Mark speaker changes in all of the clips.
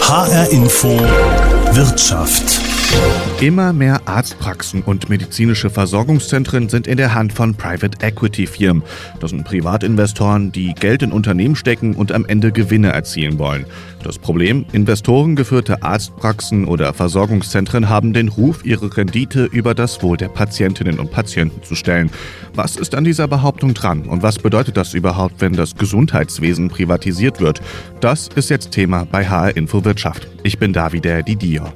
Speaker 1: HR Info Wirtschaft.
Speaker 2: Immer mehr Arztpraxen und medizinische Versorgungszentren sind in der Hand von Private Equity Firmen. Das sind Privatinvestoren, die Geld in Unternehmen stecken und am Ende Gewinne erzielen wollen. Das Problem, investorengeführte Arztpraxen oder Versorgungszentren haben den Ruf, ihre Rendite über das Wohl der Patientinnen und Patienten zu stellen. Was ist an dieser Behauptung dran und was bedeutet das überhaupt, wenn das Gesundheitswesen privatisiert wird? Das ist jetzt Thema bei HR Info Wirtschaft. Ich bin Davide Didio.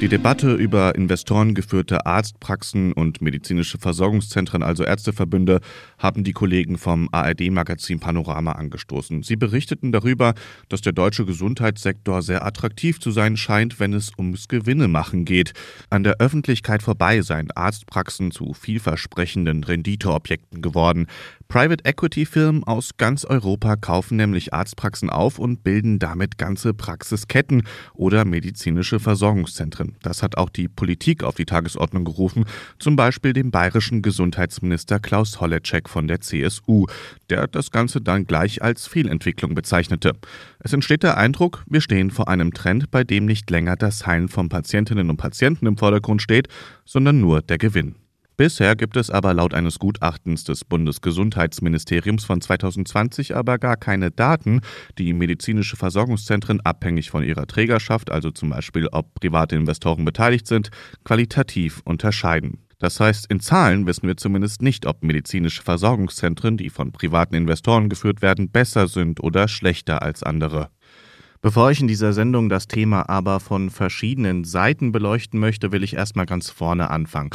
Speaker 2: Die Debatte über investorengeführte Arztpraxen und medizinische Versorgungszentren, also Ärzteverbünde, haben die Kollegen vom ARD-Magazin Panorama angestoßen. Sie berichteten darüber, dass der deutsche Gesundheitssektor sehr attraktiv zu sein scheint, wenn es ums Gewinne machen geht. An der Öffentlichkeit vorbei seien Arztpraxen zu vielversprechenden Renditeobjekten geworden. Private Equity Firmen aus ganz Europa kaufen nämlich Arztpraxen auf und bilden damit ganze Praxisketten oder medizinische Versorgungszentren. Das hat auch die Politik auf die Tagesordnung gerufen, zum Beispiel dem bayerischen Gesundheitsminister Klaus Holleczek von der CSU, der das Ganze dann gleich als Fehlentwicklung bezeichnete. Es entsteht der Eindruck, wir stehen vor einem Trend, bei dem nicht länger das Heilen von Patientinnen und Patienten im Vordergrund steht, sondern nur der Gewinn. Bisher gibt es aber laut eines Gutachtens des Bundesgesundheitsministeriums von 2020 aber gar keine Daten, die medizinische Versorgungszentren abhängig von ihrer Trägerschaft, also zum Beispiel ob private Investoren beteiligt sind, qualitativ unterscheiden. Das heißt, in Zahlen wissen wir zumindest nicht, ob medizinische Versorgungszentren, die von privaten Investoren geführt werden, besser sind oder schlechter als andere. Bevor ich in dieser Sendung das Thema aber von verschiedenen Seiten beleuchten möchte, will ich erstmal ganz vorne anfangen.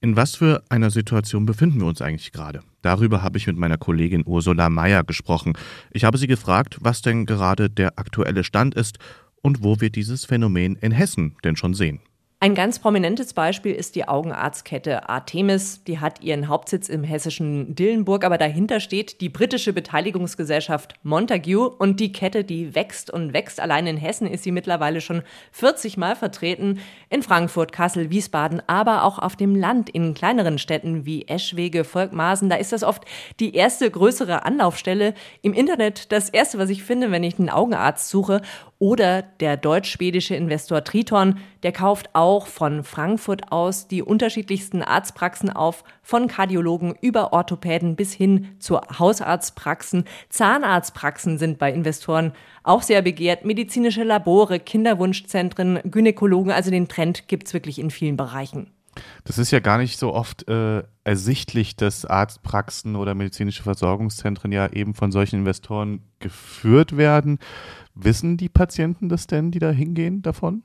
Speaker 2: In was für einer Situation befinden wir uns eigentlich gerade? Darüber habe ich mit meiner Kollegin Ursula Mayer gesprochen. Ich habe sie gefragt, was denn gerade der aktuelle Stand ist und wo wir dieses Phänomen in Hessen denn schon sehen.
Speaker 3: Ein ganz prominentes Beispiel ist die Augenarztkette Artemis. Die hat ihren Hauptsitz im hessischen Dillenburg, aber dahinter steht die britische Beteiligungsgesellschaft Montague und die Kette, die wächst und wächst. Allein in Hessen ist sie mittlerweile schon 40 Mal vertreten. In Frankfurt, Kassel, Wiesbaden, aber auch auf dem Land in kleineren Städten wie Eschwege, Volkmarsen. Da ist das oft die erste größere Anlaufstelle. Im Internet das erste, was ich finde, wenn ich einen Augenarzt suche. Oder der deutsch-schwedische Investor Triton, der kauft auch von Frankfurt aus die unterschiedlichsten Arztpraxen auf, von Kardiologen über Orthopäden bis hin zu Hausarztpraxen. Zahnarztpraxen sind bei Investoren auch sehr begehrt. Medizinische Labore, Kinderwunschzentren, Gynäkologen, also den Trend gibt's wirklich in vielen Bereichen.
Speaker 2: Das ist ja gar nicht so oft äh, ersichtlich, dass Arztpraxen oder medizinische Versorgungszentren ja eben von solchen Investoren geführt werden. Wissen die Patienten das denn, die da hingehen davon?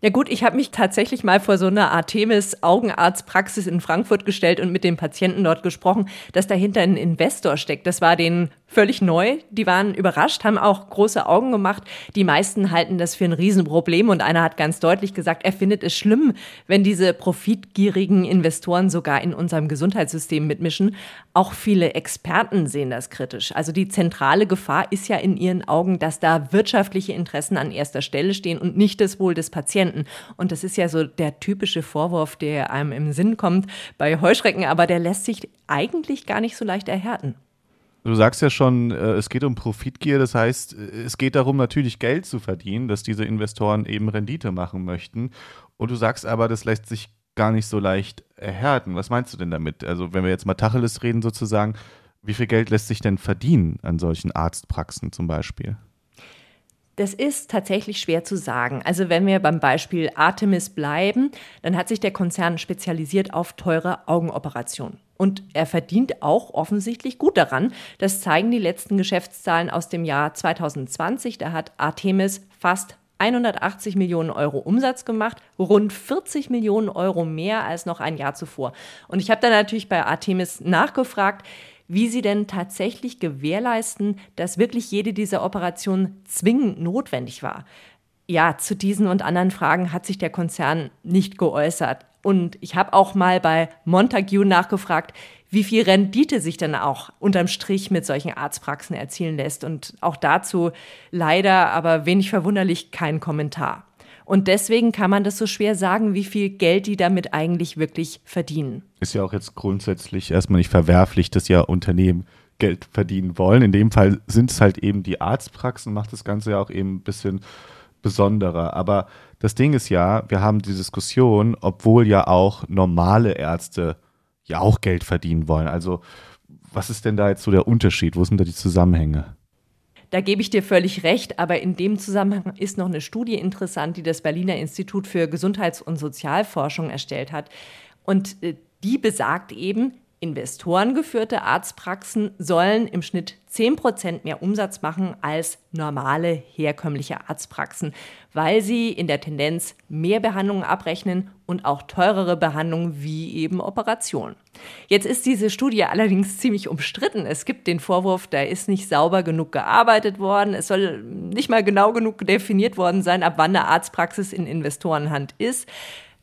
Speaker 3: Ja gut, ich habe mich tatsächlich mal vor so einer Artemis Augenarztpraxis in Frankfurt gestellt und mit den Patienten dort gesprochen, dass dahinter ein Investor steckt. Das war denen völlig neu. Die waren überrascht, haben auch große Augen gemacht. Die meisten halten das für ein Riesenproblem und einer hat ganz deutlich gesagt, er findet es schlimm, wenn diese profitgierigen Investoren sogar in unserem Gesundheitssystem mitmischen. Auch viele Experten sehen das kritisch. Also die zentrale Gefahr ist ja in ihren Augen, dass da wirtschaftliche Interessen an erster Stelle stehen und nicht das Wohl des Patienten. Und das ist ja so der typische Vorwurf, der einem im Sinn kommt bei Heuschrecken, aber der lässt sich eigentlich gar nicht so leicht erhärten.
Speaker 2: Du sagst ja schon, äh, es geht um Profitgier, das heißt, es geht darum, natürlich Geld zu verdienen, dass diese Investoren eben Rendite machen möchten. Und du sagst aber, das lässt sich gar nicht so leicht erhärten. Was meinst du denn damit? Also, wenn wir jetzt mal Tacheles reden, sozusagen, wie viel Geld lässt sich denn verdienen an solchen Arztpraxen zum Beispiel?
Speaker 3: Das ist tatsächlich schwer zu sagen. Also wenn wir beim Beispiel Artemis bleiben, dann hat sich der Konzern spezialisiert auf teure Augenoperationen. Und er verdient auch offensichtlich gut daran. Das zeigen die letzten Geschäftszahlen aus dem Jahr 2020. Da hat Artemis fast 180 Millionen Euro Umsatz gemacht, rund 40 Millionen Euro mehr als noch ein Jahr zuvor. Und ich habe dann natürlich bei Artemis nachgefragt, wie sie denn tatsächlich gewährleisten, dass wirklich jede dieser Operationen zwingend notwendig war. Ja, zu diesen und anderen Fragen hat sich der Konzern nicht geäußert. Und ich habe auch mal bei Montague nachgefragt, wie viel Rendite sich dann auch unterm Strich mit solchen Arztpraxen erzielen lässt. Und auch dazu leider, aber wenig verwunderlich, kein Kommentar. Und deswegen kann man das so schwer sagen, wie viel Geld die damit eigentlich wirklich verdienen.
Speaker 2: Ist ja auch jetzt grundsätzlich erstmal nicht verwerflich, dass ja Unternehmen Geld verdienen wollen. In dem Fall sind es halt eben die Arztpraxen, macht das Ganze ja auch eben ein bisschen besonderer. Aber das Ding ist ja, wir haben die Diskussion, obwohl ja auch normale Ärzte ja auch Geld verdienen wollen. Also was ist denn da jetzt so der Unterschied? Wo sind da die Zusammenhänge?
Speaker 3: Da gebe ich dir völlig recht, aber in dem Zusammenhang ist noch eine Studie interessant, die das Berliner Institut für Gesundheits- und Sozialforschung erstellt hat. Und äh, die besagt eben, Investorengeführte Arztpraxen sollen im Schnitt 10% mehr Umsatz machen als normale herkömmliche Arztpraxen, weil sie in der Tendenz mehr Behandlungen abrechnen und auch teurere Behandlungen wie eben Operationen. Jetzt ist diese Studie allerdings ziemlich umstritten. Es gibt den Vorwurf, da ist nicht sauber genug gearbeitet worden. Es soll nicht mal genau genug definiert worden sein, ab wann eine Arztpraxis in Investorenhand ist.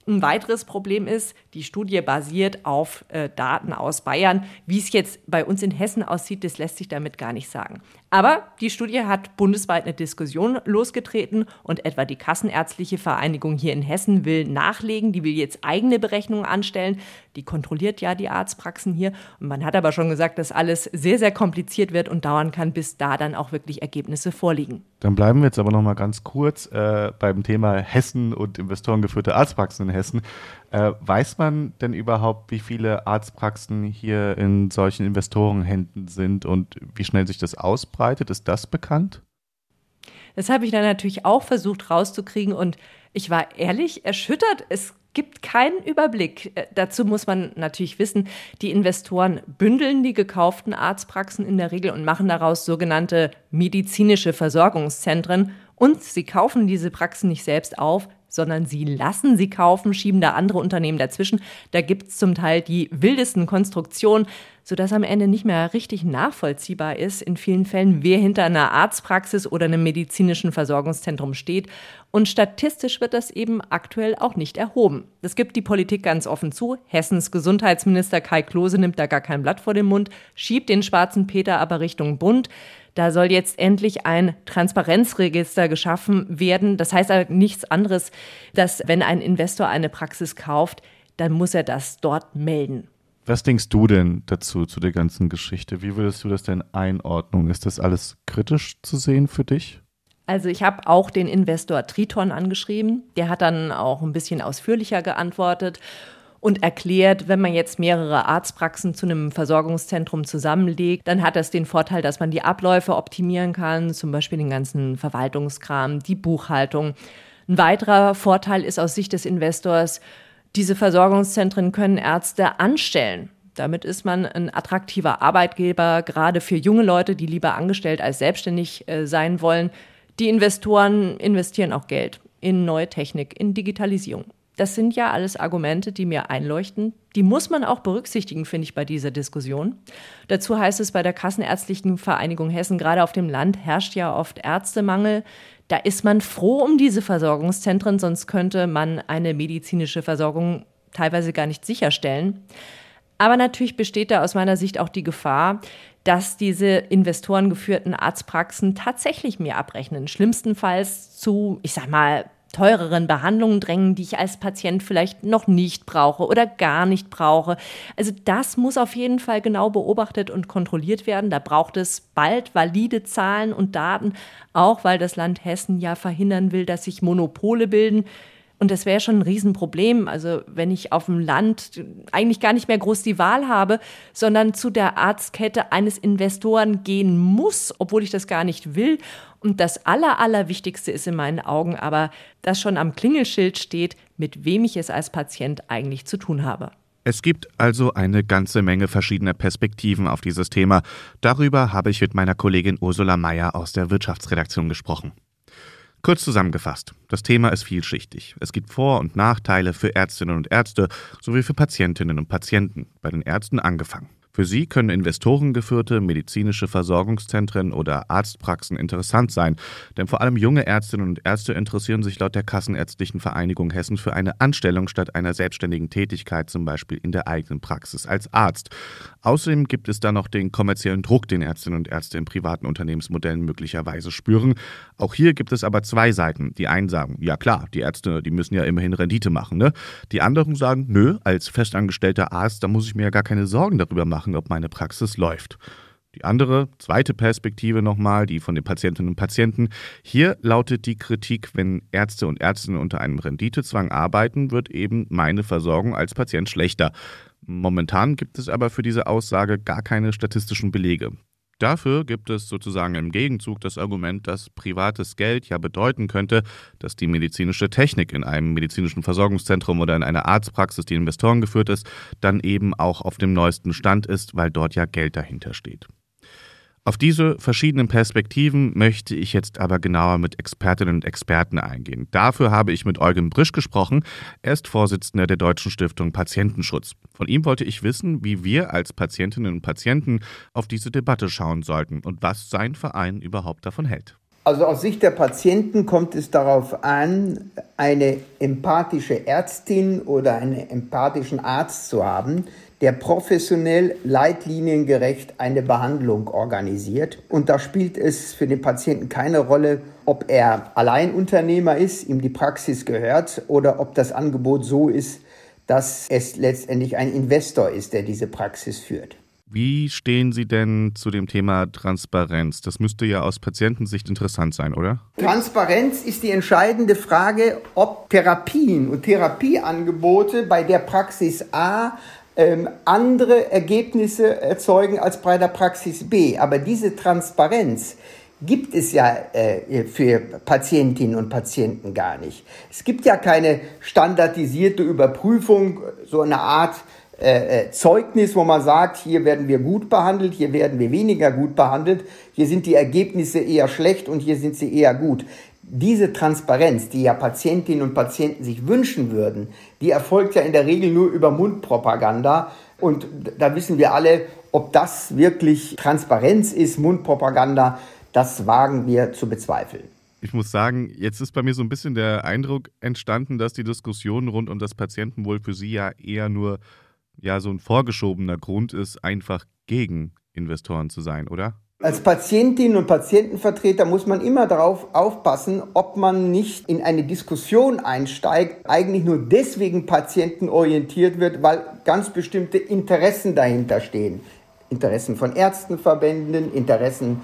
Speaker 3: Ein weiteres Problem ist, die Studie basiert auf äh, Daten aus Bayern. Wie es jetzt bei uns in Hessen aussieht, das lässt sich damit gar nicht sagen. Aber die Studie hat bundesweit eine Diskussion losgetreten und etwa die Kassenärztliche Vereinigung hier in Hessen will nachlegen. Die will jetzt eigene Berechnungen anstellen. Die kontrolliert ja die Arztpraxen hier. Und man hat aber schon gesagt, dass alles sehr, sehr kompliziert wird und dauern kann, bis da dann auch wirklich Ergebnisse vorliegen.
Speaker 2: Dann bleiben wir jetzt aber noch mal ganz kurz äh, beim Thema Hessen und investorengeführte Arztpraxen in Hessen. Äh, weiß man denn überhaupt, wie viele Arztpraxen hier in solchen Investorenhänden sind und wie schnell sich das ausbreitet? Ist das bekannt?
Speaker 3: Das habe ich dann natürlich auch versucht rauszukriegen und ich war ehrlich erschüttert. Es gibt keinen Überblick. Äh, dazu muss man natürlich wissen, die Investoren bündeln die gekauften Arztpraxen in der Regel und machen daraus sogenannte medizinische Versorgungszentren. Und sie kaufen diese Praxen nicht selbst auf, sondern sie lassen sie kaufen, schieben da andere Unternehmen dazwischen. Da gibt es zum Teil die wildesten Konstruktionen, sodass am Ende nicht mehr richtig nachvollziehbar ist, in vielen Fällen, wer hinter einer Arztpraxis oder einem medizinischen Versorgungszentrum steht. Und statistisch wird das eben aktuell auch nicht erhoben. Das gibt die Politik ganz offen zu. Hessens Gesundheitsminister Kai Klose nimmt da gar kein Blatt vor den Mund, schiebt den schwarzen Peter aber Richtung Bund. Da soll jetzt endlich ein Transparenzregister geschaffen werden. Das heißt aber nichts anderes, dass wenn ein Investor eine Praxis kauft, dann muss er das dort melden.
Speaker 2: Was denkst du denn dazu, zu der ganzen Geschichte? Wie würdest du das denn einordnen? Ist das alles kritisch zu sehen für dich?
Speaker 3: Also ich habe auch den Investor Triton angeschrieben. Der hat dann auch ein bisschen ausführlicher geantwortet und erklärt, wenn man jetzt mehrere Arztpraxen zu einem Versorgungszentrum zusammenlegt, dann hat das den Vorteil, dass man die Abläufe optimieren kann, zum Beispiel den ganzen Verwaltungskram, die Buchhaltung. Ein weiterer Vorteil ist aus Sicht des Investors, diese Versorgungszentren können Ärzte anstellen. Damit ist man ein attraktiver Arbeitgeber, gerade für junge Leute, die lieber angestellt als selbstständig äh, sein wollen. Die Investoren investieren auch Geld in neue Technik, in Digitalisierung. Das sind ja alles Argumente, die mir einleuchten. Die muss man auch berücksichtigen, finde ich, bei dieser Diskussion. Dazu heißt es bei der Kassenärztlichen Vereinigung Hessen, gerade auf dem Land herrscht ja oft Ärztemangel. Da ist man froh um diese Versorgungszentren, sonst könnte man eine medizinische Versorgung teilweise gar nicht sicherstellen. Aber natürlich besteht da aus meiner Sicht auch die Gefahr, dass diese investorengeführten Arztpraxen tatsächlich mehr abrechnen. Schlimmstenfalls zu, ich sag mal, teureren Behandlungen drängen, die ich als Patient vielleicht noch nicht brauche oder gar nicht brauche. Also das muss auf jeden Fall genau beobachtet und kontrolliert werden. Da braucht es bald valide Zahlen und Daten, auch weil das Land Hessen ja verhindern will, dass sich Monopole bilden. Und das wäre schon ein Riesenproblem. Also wenn ich auf dem Land eigentlich gar nicht mehr groß die Wahl habe, sondern zu der Arztkette eines Investoren gehen muss, obwohl ich das gar nicht will. Und das Aller, Allerwichtigste ist in meinen Augen aber, dass schon am Klingelschild steht, mit wem ich es als Patient eigentlich zu tun habe.
Speaker 2: Es gibt also eine ganze Menge verschiedener Perspektiven auf dieses Thema. Darüber habe ich mit meiner Kollegin Ursula Mayer aus der Wirtschaftsredaktion gesprochen. Kurz zusammengefasst, das Thema ist vielschichtig. Es gibt Vor- und Nachteile für Ärztinnen und Ärzte sowie für Patientinnen und Patienten, bei den Ärzten angefangen. Für sie können investorengeführte medizinische Versorgungszentren oder Arztpraxen interessant sein, denn vor allem junge Ärztinnen und Ärzte interessieren sich laut der Kassenärztlichen Vereinigung Hessen für eine Anstellung statt einer selbstständigen Tätigkeit, zum Beispiel in der eigenen Praxis als Arzt. Außerdem gibt es da noch den kommerziellen Druck, den Ärztinnen und Ärzte in privaten Unternehmensmodellen möglicherweise spüren. Auch hier gibt es aber zwei Seiten. Die einen sagen, ja klar, die Ärzte, die müssen ja immerhin Rendite machen. Ne? Die anderen sagen, nö, als festangestellter Arzt, da muss ich mir ja gar keine Sorgen darüber machen machen, ob meine Praxis läuft. Die andere, zweite Perspektive nochmal, die von den Patientinnen und Patienten. Hier lautet die Kritik, wenn Ärzte und Ärztinnen unter einem Renditezwang arbeiten, wird eben meine Versorgung als Patient schlechter. Momentan gibt es aber für diese Aussage gar keine statistischen Belege. Dafür gibt es sozusagen im Gegenzug das Argument, dass privates Geld ja bedeuten könnte, dass die medizinische Technik in einem medizinischen Versorgungszentrum oder in einer Arztpraxis, die Investoren geführt ist, dann eben auch auf dem neuesten Stand ist, weil dort ja Geld dahinter steht. Auf diese verschiedenen Perspektiven möchte ich jetzt aber genauer mit Expertinnen und Experten eingehen. Dafür habe ich mit Eugen Brisch gesprochen. Er ist Vorsitzender der Deutschen Stiftung Patientenschutz. Von ihm wollte ich wissen, wie wir als Patientinnen und Patienten auf diese Debatte schauen sollten und was sein Verein überhaupt davon hält.
Speaker 4: Also aus Sicht der Patienten kommt es darauf an, eine empathische Ärztin oder einen empathischen Arzt zu haben, der professionell leitliniengerecht eine Behandlung organisiert. Und da spielt es für den Patienten keine Rolle, ob er Alleinunternehmer ist, ihm die Praxis gehört oder ob das Angebot so ist, dass es letztendlich ein Investor ist, der diese Praxis führt.
Speaker 2: Wie stehen Sie denn zu dem Thema Transparenz? Das müsste ja aus Patientensicht interessant sein, oder?
Speaker 4: Transparenz ist die entscheidende Frage, ob Therapien und Therapieangebote bei der Praxis A ähm, andere Ergebnisse erzeugen als bei der Praxis B. Aber diese Transparenz gibt es ja äh, für Patientinnen und Patienten gar nicht. Es gibt ja keine standardisierte Überprüfung, so eine Art äh, Zeugnis, wo man sagt, hier werden wir gut behandelt, hier werden wir weniger gut behandelt, hier sind die Ergebnisse eher schlecht und hier sind sie eher gut diese Transparenz, die ja Patientinnen und Patienten sich wünschen würden, die erfolgt ja in der Regel nur über Mundpropaganda. Und da wissen wir alle, ob das wirklich Transparenz ist, Mundpropaganda, das wagen wir zu bezweifeln.
Speaker 2: Ich muss sagen, jetzt ist bei mir so ein bisschen der Eindruck entstanden, dass die Diskussion rund um das Patientenwohl für Sie ja eher nur ja so ein vorgeschobener Grund ist, einfach gegen Investoren zu sein, oder?
Speaker 4: Als Patientin und Patientenvertreter muss man immer darauf aufpassen, ob man nicht in eine Diskussion einsteigt, eigentlich nur deswegen patientenorientiert wird, weil ganz bestimmte Interessen dahinter stehen. Interessen von Ärztenverbänden, Interessen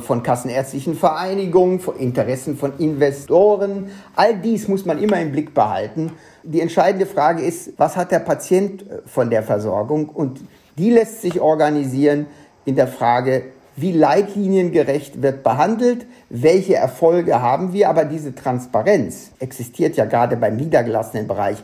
Speaker 4: von kassenärztlichen Vereinigungen, Interessen von Investoren. All dies muss man immer im Blick behalten. Die entscheidende Frage ist, was hat der Patient äh, von der Versorgung? Und die lässt sich organisieren in der Frage, wie leitliniengerecht wird behandelt, welche Erfolge haben wir, aber diese Transparenz existiert ja gerade beim niedergelassenen Bereich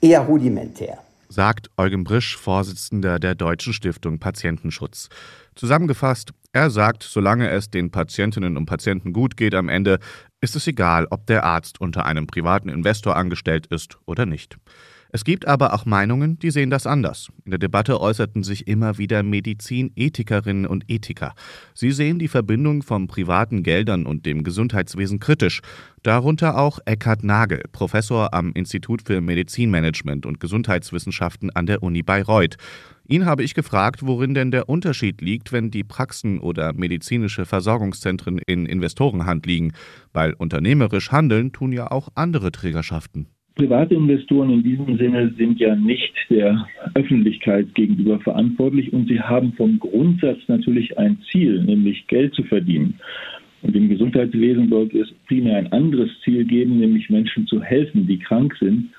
Speaker 4: eher rudimentär.
Speaker 2: Sagt Eugen Brisch, Vorsitzender der Deutschen Stiftung Patientenschutz. Zusammengefasst, er sagt, solange es den Patientinnen und Patienten gut geht am Ende, ist es egal, ob der Arzt unter einem privaten Investor angestellt ist oder nicht. Es gibt aber auch Meinungen, die sehen das anders. In der Debatte äußerten sich immer wieder Medizinethikerinnen und Ethiker. Sie sehen die Verbindung von privaten Geldern und dem Gesundheitswesen kritisch. Darunter auch Eckhard Nagel, Professor am Institut für Medizinmanagement und Gesundheitswissenschaften an der Uni Bayreuth. Ihn habe ich gefragt, worin denn der Unterschied liegt, wenn die Praxen oder medizinische Versorgungszentren in Investorenhand liegen, weil unternehmerisch handeln tun ja auch andere Trägerschaften.
Speaker 5: Private Investoren in diesem Sinne sind ja nicht der Öffentlichkeit gegenüber verantwortlich und sie haben vom Grundsatz natürlich ein Ziel, nämlich Geld zu verdienen. Und im Gesundheitswesen sollte es primär ein anderes Ziel geben, nämlich Menschen zu helfen, die krank sind.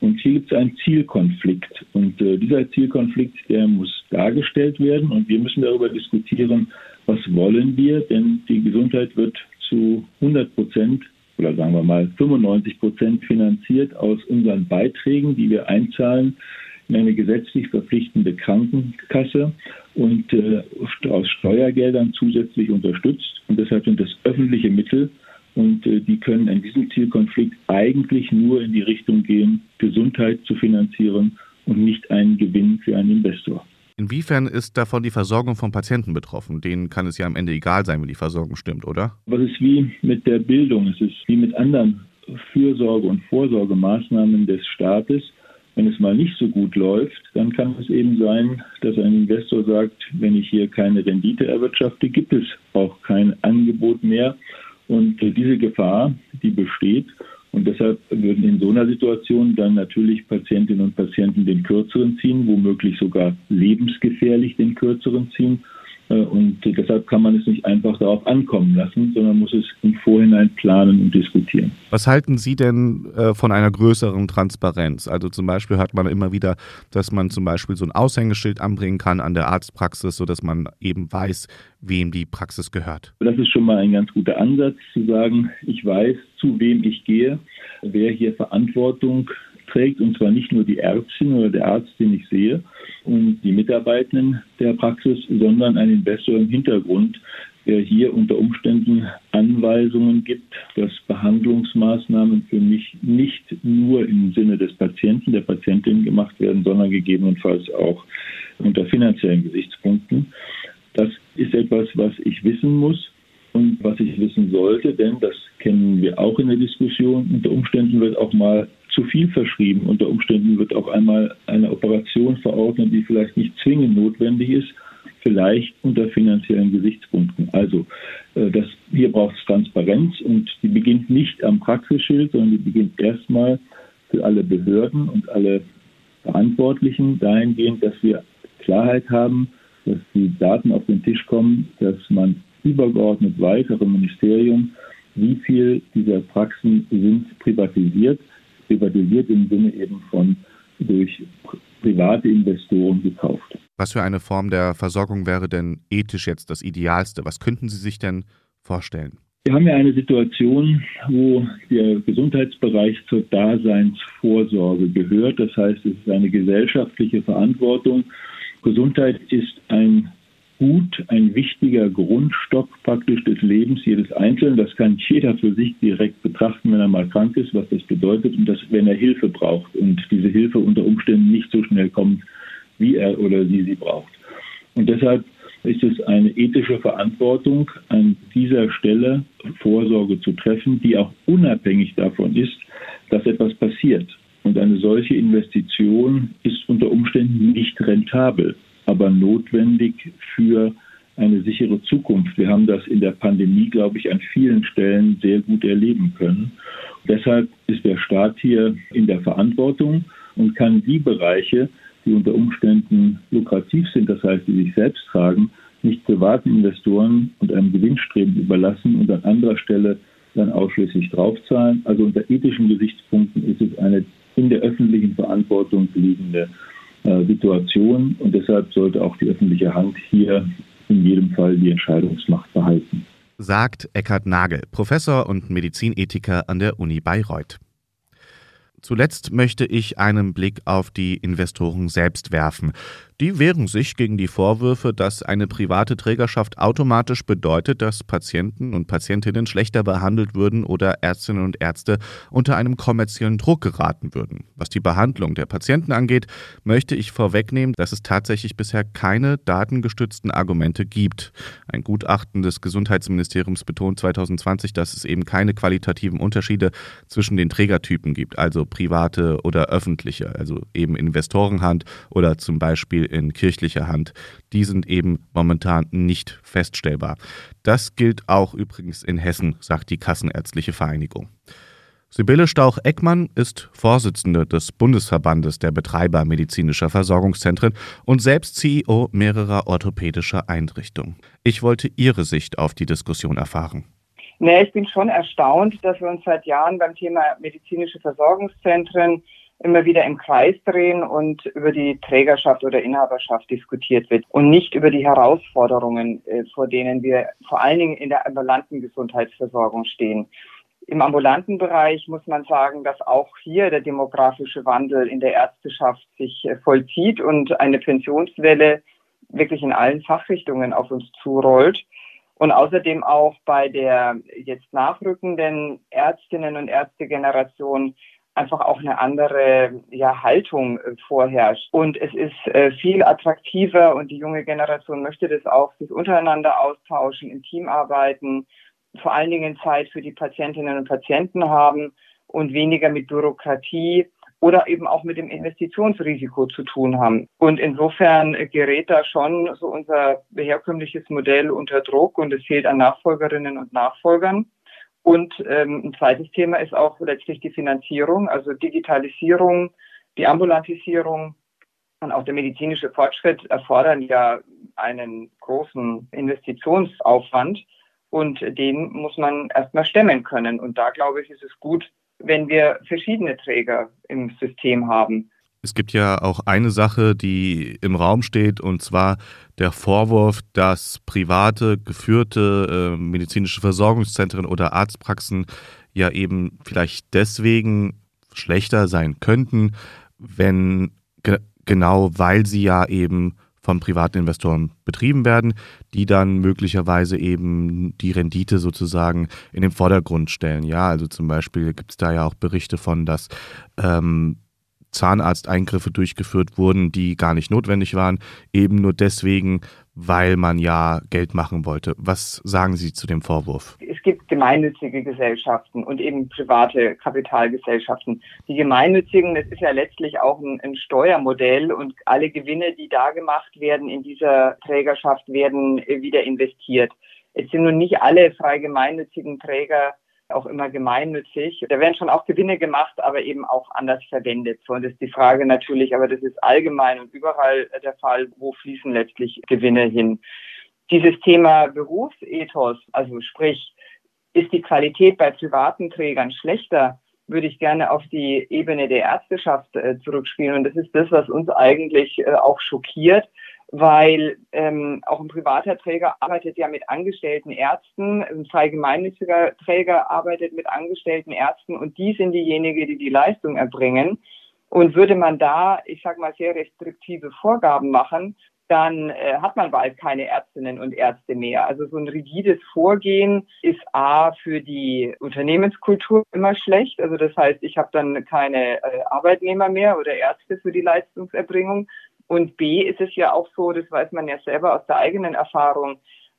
Speaker 5: Und hier gibt es einen Zielkonflikt. Und äh, dieser Zielkonflikt, der muss dargestellt werden. Und wir müssen darüber diskutieren, was wollen wir, denn die Gesundheit wird zu 100 Prozent oder sagen wir mal 95 Prozent finanziert aus unseren Beiträgen, die wir einzahlen in eine gesetzlich verpflichtende Krankenkasse und äh, aus Steuergeldern zusätzlich unterstützt. Und deshalb sind das öffentliche Mittel und äh, die können in diesem Zielkonflikt eigentlich nur in die Richtung gehen, Gesundheit zu finanzieren und nicht einen Gewinn für einen Investor.
Speaker 2: Inwiefern ist davon die Versorgung von Patienten betroffen? Denen kann es ja am Ende egal sein, wie die Versorgung stimmt, oder?
Speaker 5: Was ist wie mit der Bildung? Es ist wie mit anderen Fürsorge- und Vorsorgemaßnahmen des Staates. Wenn es mal nicht so gut läuft, dann kann es eben sein, dass ein Investor sagt, wenn ich hier keine Rendite erwirtschafte, gibt es auch kein Angebot mehr. Und diese Gefahr, die besteht. Und deshalb würden in so einer Situation dann natürlich Patientinnen und Patienten den kürzeren ziehen, womöglich sogar lebensgefährlich den kürzeren ziehen. Und deshalb kann man es nicht einfach darauf ankommen lassen, sondern muss es im Vorhinein planen und diskutieren.
Speaker 2: Was halten Sie denn äh, von einer größeren Transparenz? Also zum Beispiel hört man immer wieder, dass man zum Beispiel so ein Aushängeschild anbringen kann an der Arztpraxis, sodass man eben weiß, wem die Praxis gehört.
Speaker 5: Das ist schon mal ein ganz guter Ansatz, zu sagen, ich weiß, zu wem ich gehe, wer hier Verantwortung trägt, und zwar nicht nur die Ärztin oder der Arzt, den ich sehe, und die Mitarbeitenden der Praxis, sondern ein Investor im Hintergrund, der hier unter Umständen Anweisungen gibt, dass Behandlungsmaßnahmen für mich nicht nur im Sinne des Patienten, der Patientin gemacht werden, sondern gegebenenfalls auch unter finanziellen Gesichtspunkten. Das ist etwas, was ich wissen muss und was ich wissen sollte, denn das kennen wir auch in der Diskussion. Unter Umständen wird auch mal zu viel verschrieben. Unter Umständen wird auch einmal eine Operation verordnet, die vielleicht nicht zwingend notwendig ist, vielleicht unter finanziellen Gesichtspunkten. Also äh, das, hier braucht es Transparenz und die beginnt nicht am Praxisschild, sondern die beginnt erstmal für alle Behörden und alle Verantwortlichen dahingehend, dass wir Klarheit haben, dass die Daten auf den Tisch kommen, dass man übergeordnet weiß, auch Ministerium, wie viel dieser Praxen sind privatisiert privatisiert im Sinne eben von durch private Investoren gekauft.
Speaker 2: Was für eine Form der Versorgung wäre denn ethisch jetzt das Idealste? Was könnten Sie sich denn vorstellen?
Speaker 5: Wir haben ja eine Situation, wo der Gesundheitsbereich zur Daseinsvorsorge gehört. Das heißt, es ist eine gesellschaftliche Verantwortung. Gesundheit ist ein Gut, ein wichtiger Grundstock praktisch des Lebens jedes Einzelnen. Das kann jeder für sich direkt betrachten, wenn er mal krank ist, was das bedeutet und dass, wenn er Hilfe braucht und diese Hilfe unter Umständen nicht so schnell kommt, wie er oder sie sie braucht. Und deshalb ist es eine ethische Verantwortung, an dieser Stelle Vorsorge zu treffen, die auch unabhängig davon ist, dass etwas passiert. Und eine solche Investition ist unter Umständen nicht rentabel aber notwendig für eine sichere Zukunft. Wir haben das in der Pandemie, glaube ich, an vielen Stellen sehr gut erleben können. Deshalb ist der Staat hier in der Verantwortung und kann die Bereiche, die unter Umständen lukrativ sind, das heißt, die sich selbst tragen, nicht privaten Investoren und einem Gewinnstreben überlassen und an anderer Stelle dann ausschließlich draufzahlen. Also unter ethischen Gesichtspunkten ist es eine in der öffentlichen Verantwortung liegende Situation und deshalb sollte auch die öffentliche Hand hier in jedem Fall die Entscheidungsmacht behalten.
Speaker 2: Sagt Eckhard Nagel, Professor und Medizinethiker an der Uni Bayreuth. Zuletzt möchte ich einen Blick auf die Investoren selbst werfen. Die wehren sich gegen die Vorwürfe, dass eine private Trägerschaft automatisch bedeutet, dass Patienten und Patientinnen schlechter behandelt würden oder Ärztinnen und Ärzte unter einem kommerziellen Druck geraten würden. Was die Behandlung der Patienten angeht, möchte ich vorwegnehmen, dass es tatsächlich bisher keine datengestützten Argumente gibt. Ein Gutachten des Gesundheitsministeriums betont 2020, dass es eben keine qualitativen Unterschiede zwischen den Trägertypen gibt, also private oder öffentliche, also eben Investorenhand oder zum Beispiel in kirchlicher Hand, die sind eben momentan nicht feststellbar. Das gilt auch übrigens in Hessen, sagt die Kassenärztliche Vereinigung. Sibylle Stauch-Eckmann ist Vorsitzende des Bundesverbandes der Betreiber medizinischer Versorgungszentren und selbst CEO mehrerer orthopädischer Einrichtungen. Ich wollte Ihre Sicht auf die Diskussion erfahren.
Speaker 6: Nee, ich bin schon erstaunt, dass wir uns seit Jahren beim Thema medizinische Versorgungszentren immer wieder im Kreis drehen und über die Trägerschaft oder Inhaberschaft diskutiert wird und nicht über die Herausforderungen, äh, vor denen wir vor allen Dingen in der ambulanten Gesundheitsversorgung stehen. Im ambulanten Bereich muss man sagen, dass auch hier der demografische Wandel in der Ärzteschaft sich äh, vollzieht und eine Pensionswelle wirklich in allen Fachrichtungen auf uns zurollt. Und außerdem auch bei der jetzt nachrückenden Ärztinnen und Ärztegeneration einfach auch eine andere ja, Haltung äh, vorherrscht. Und es ist äh, viel attraktiver und die junge Generation möchte das auch, sich untereinander austauschen, im Team arbeiten, vor allen Dingen Zeit für die Patientinnen und Patienten haben und weniger mit Bürokratie oder eben auch mit dem Investitionsrisiko zu tun haben. Und insofern gerät da schon so unser herkömmliches Modell unter Druck und es fehlt an Nachfolgerinnen und Nachfolgern. Und ähm, ein zweites Thema ist auch letztlich die Finanzierung, also Digitalisierung, die Ambulantisierung Und auch der medizinische Fortschritt erfordert ja einen großen Investitionsaufwand und den muss man erstmal stemmen können. Und da glaube ich, ist es gut, wenn wir verschiedene Träger im System haben.
Speaker 2: Es gibt ja auch eine Sache, die im Raum steht, und zwar der Vorwurf, dass private, geführte äh, medizinische Versorgungszentren oder Arztpraxen ja eben vielleicht deswegen schlechter sein könnten, wenn ge genau weil sie ja eben von privaten Investoren betrieben werden, die dann möglicherweise eben die Rendite sozusagen in den Vordergrund stellen. Ja, also zum Beispiel gibt es da ja auch Berichte von, dass ähm, Zahnarzteingriffe durchgeführt wurden, die gar nicht notwendig waren, eben nur deswegen, weil man ja Geld machen wollte. Was sagen Sie zu dem Vorwurf?
Speaker 6: Es gibt gemeinnützige Gesellschaften und eben private Kapitalgesellschaften. Die gemeinnützigen, das ist ja letztlich auch ein, ein Steuermodell und alle Gewinne, die da gemacht werden in dieser Trägerschaft, werden wieder investiert. Es sind nun nicht alle frei gemeinnützigen Träger auch immer gemeinnützig. Da werden schon auch Gewinne gemacht, aber eben auch anders verwendet. So, und das ist die Frage natürlich, aber das ist allgemein und überall der Fall, wo fließen letztlich Gewinne hin. Dieses Thema Berufsethos, also sprich, ist die Qualität bei privaten Trägern schlechter, würde ich gerne auf die Ebene der Ärzteschaft äh, zurückspielen. Und das ist das, was uns eigentlich äh, auch schockiert, weil ähm, auch ein privater Träger arbeitet ja mit angestellten Ärzten, ein frei gemeinnütziger Träger arbeitet mit angestellten Ärzten und die sind diejenigen, die die Leistung erbringen. Und würde man da, ich sage mal, sehr restriktive Vorgaben machen, dann äh, hat man bald keine Ärztinnen und Ärzte mehr. Also so ein rigides Vorgehen ist A für die Unternehmenskultur immer schlecht. Also das heißt, ich habe dann keine äh, Arbeitnehmer mehr oder Ärzte für die Leistungserbringung. Und B ist es ja auch so, das weiß man ja selber aus der eigenen Erfahrung,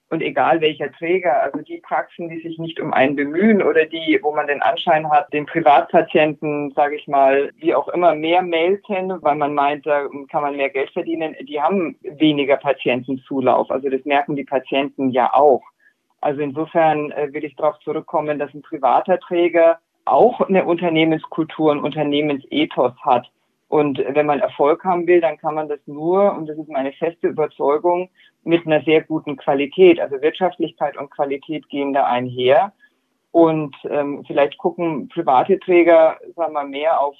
Speaker 6: und egal welcher Träger, also die Praxen, die sich nicht um einen bemühen oder die, wo man den Anschein hat, den Privatpatienten, sage ich mal, wie auch immer, mehr melden, weil man meint, da kann man mehr Geld verdienen, die haben weniger Patientenzulauf. Also das merken die Patienten ja auch. Also insofern äh, will ich darauf zurückkommen, dass ein privater Träger auch eine Unternehmenskultur, ein Unternehmensethos hat und wenn man Erfolg haben will, dann kann man das nur, und das ist meine feste Überzeugung, mit einer sehr guten Qualität. Also Wirtschaftlichkeit und Qualität gehen da einher. Und ähm, vielleicht gucken private Träger, sagen wir, mehr auf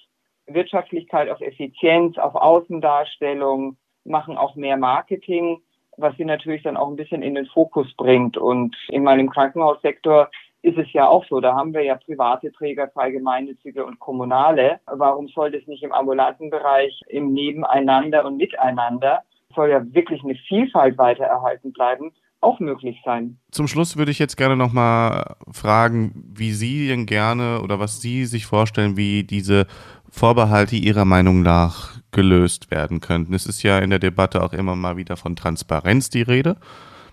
Speaker 6: Wirtschaftlichkeit, auf Effizienz, auf Außendarstellung, machen auch mehr Marketing, was sie natürlich dann auch ein bisschen in den Fokus bringt. Und in meinem Krankenhaussektor ist es ja auch so. Da haben wir ja private Träger, gemeinnützige und kommunale. Warum soll das nicht im ambulanten Bereich, im Nebeneinander und Miteinander, soll ja wirklich eine Vielfalt weiter erhalten bleiben, auch möglich sein.
Speaker 2: Zum Schluss würde ich jetzt gerne nochmal fragen, wie Sie denn gerne oder was Sie sich vorstellen, wie diese Vorbehalte Ihrer Meinung nach gelöst werden könnten. Es ist ja in der Debatte auch immer mal wieder von Transparenz die Rede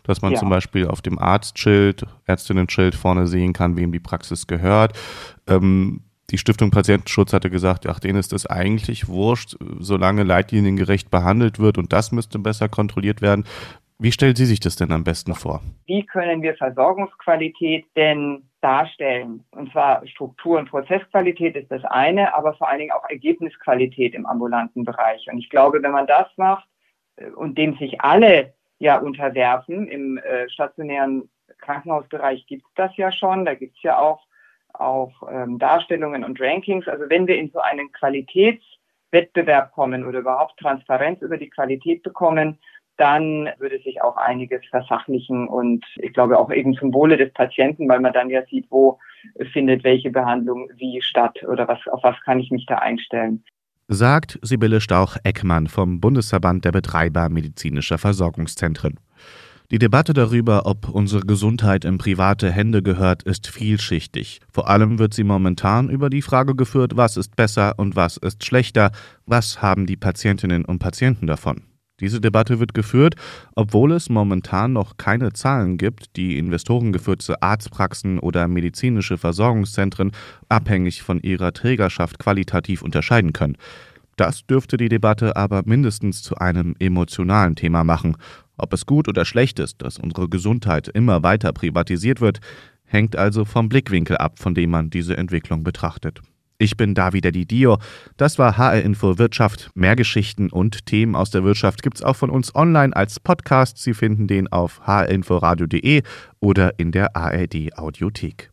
Speaker 2: dass man ja. zum Beispiel auf dem Arztschild, Ärztinnen-Schild vorne sehen kann, wem die Praxis gehört. Ähm, die Stiftung Patientenschutz hatte gesagt, ach, denen ist das eigentlich wurscht, solange leitliniengerecht behandelt wird und das müsste besser kontrolliert werden. Wie stellt Sie sich das denn am besten vor?
Speaker 6: Wie können wir Versorgungsqualität denn darstellen? Und zwar Struktur- und Prozessqualität ist das eine, aber vor allen Dingen auch Ergebnisqualität im ambulanten Bereich. Und ich glaube, wenn man das macht äh, und dem sich alle ja unterwerfen. Im äh, stationären Krankenhausbereich gibt es das ja schon. Da gibt es ja auch, auch ähm, Darstellungen und Rankings. Also wenn wir in so einen Qualitätswettbewerb kommen oder überhaupt Transparenz über die Qualität bekommen, dann würde sich auch einiges versachlichen und ich glaube auch eben zum Wohle des Patienten, weil man dann ja sieht, wo findet welche Behandlung wie statt oder was, auf was kann ich mich da einstellen
Speaker 2: sagt Sibylle Stauch-Eckmann vom Bundesverband der Betreiber medizinischer Versorgungszentren. Die Debatte darüber, ob unsere Gesundheit in private Hände gehört, ist vielschichtig. Vor allem wird sie momentan über die Frage geführt, was ist besser und was ist schlechter, was haben die Patientinnen und Patienten davon. Diese Debatte wird geführt, obwohl es momentan noch keine Zahlen gibt, die investorengeführte Arztpraxen oder medizinische Versorgungszentren abhängig von ihrer Trägerschaft qualitativ unterscheiden können. Das dürfte die Debatte aber mindestens zu einem emotionalen Thema machen. Ob es gut oder schlecht ist, dass unsere Gesundheit immer weiter privatisiert wird, hängt also vom Blickwinkel ab, von dem man diese Entwicklung betrachtet. Ich bin Davide Di Dio. Das war HR Info Wirtschaft. Mehr Geschichten und Themen aus der Wirtschaft gibt's auch von uns online als Podcast. Sie finden den auf hrinforadio.de oder in der ARD Audiothek.